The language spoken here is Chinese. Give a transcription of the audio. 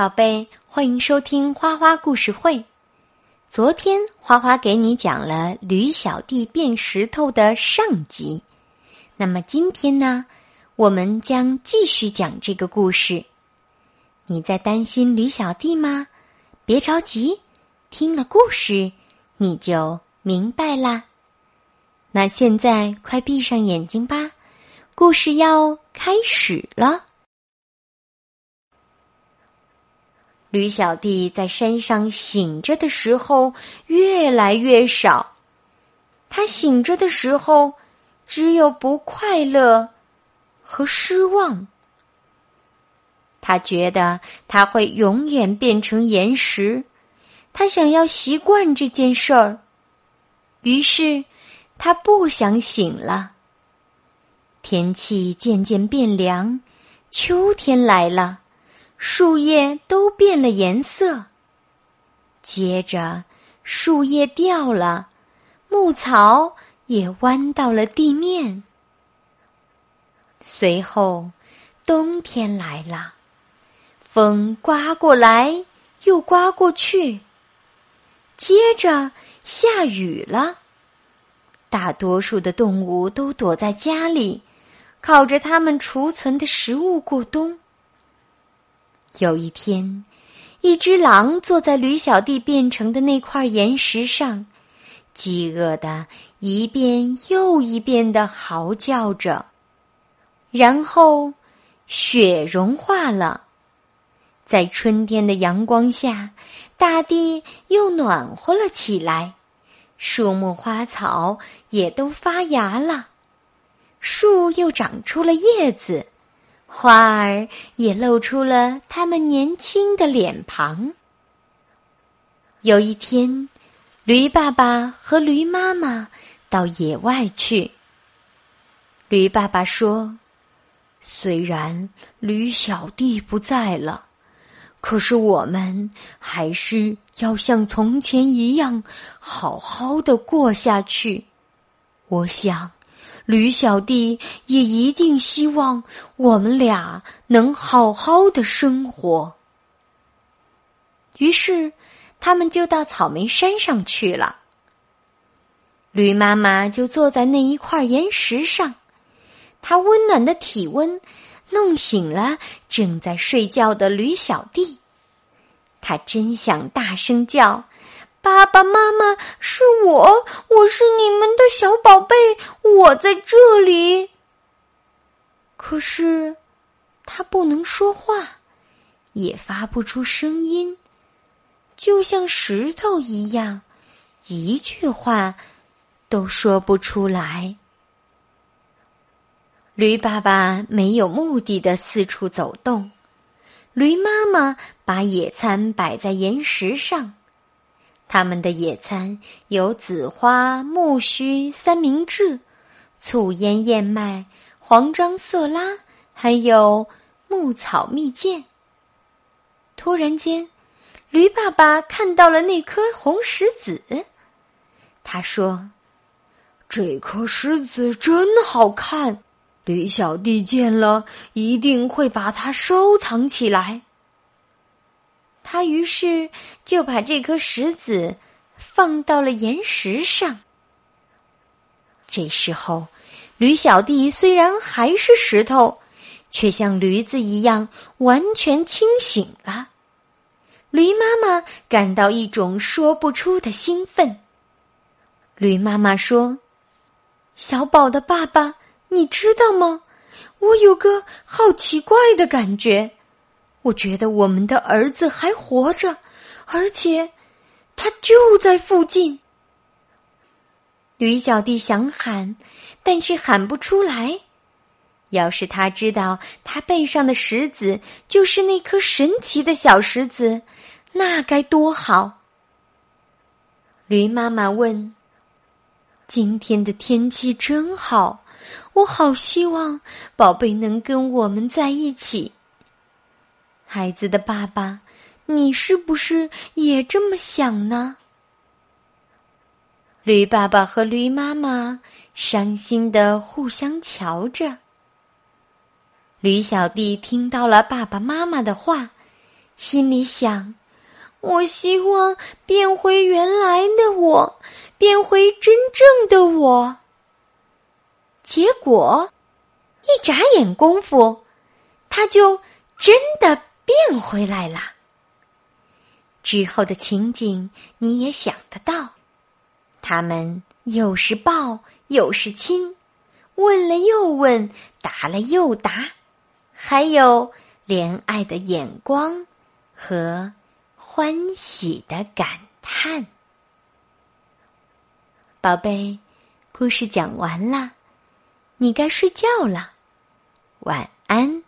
宝贝，欢迎收听花花故事会。昨天花花给你讲了驴小弟变石头的上集，那么今天呢，我们将继续讲这个故事。你在担心驴小弟吗？别着急，听了故事你就明白啦。那现在快闭上眼睛吧，故事要开始了。驴小弟在山上醒着的时候越来越少，他醒着的时候只有不快乐和失望。他觉得他会永远变成岩石，他想要习惯这件事儿，于是他不想醒了。天气渐渐变凉，秋天来了。树叶都变了颜色，接着树叶掉了，牧草也弯到了地面。随后，冬天来了，风刮过来又刮过去，接着下雨了。大多数的动物都躲在家里，靠着它们储存的食物过冬。有一天，一只狼坐在驴小弟变成的那块岩石上，饥饿的一遍又一遍的嚎叫着。然后，雪融化了，在春天的阳光下，大地又暖和了起来，树木花草也都发芽了，树又长出了叶子。花儿也露出了他们年轻的脸庞。有一天，驴爸爸和驴妈妈到野外去。驴爸爸说：“虽然驴小弟不在了，可是我们还是要像从前一样好好的过下去。我想。”驴小弟也一定希望我们俩能好好的生活。于是，他们就到草莓山上去了。驴妈妈就坐在那一块岩石上，她温暖的体温弄醒了正在睡觉的驴小弟。他真想大声叫。爸爸妈妈是我，我是你们的小宝贝，我在这里。可是，他不能说话，也发不出声音，就像石头一样，一句话都说不出来。驴爸爸没有目的的四处走动，驴妈妈把野餐摆在岩石上。他们的野餐有紫花、苜蓿、三明治、醋腌燕麦、黄樟色拉，还有牧草蜜饯。突然间，驴爸爸看到了那颗红石子，他说：“这颗石子真好看，驴小弟见了一定会把它收藏起来。”他于是就把这颗石子放到了岩石上。这时候，驴小弟虽然还是石头，却像驴子一样完全清醒了。驴妈妈感到一种说不出的兴奋。驴妈妈说：“小宝的爸爸，你知道吗？我有个好奇怪的感觉。”我觉得我们的儿子还活着，而且他就在附近。驴小弟想喊，但是喊不出来。要是他知道他背上的石子就是那颗神奇的小石子，那该多好！驴妈妈问：“今天的天气真好，我好希望宝贝能跟我们在一起。”孩子的爸爸，你是不是也这么想呢？驴爸爸和驴妈妈伤心的互相瞧着。驴小弟听到了爸爸妈妈的话，心里想：“我希望变回原来的我，变回真正的我。”结果，一眨眼功夫，他就真的变回来了。之后的情景你也想得到，他们又是抱又是亲，问了又问，答了又答，还有怜爱的眼光和欢喜的感叹。宝贝，故事讲完了。你该睡觉了，晚安。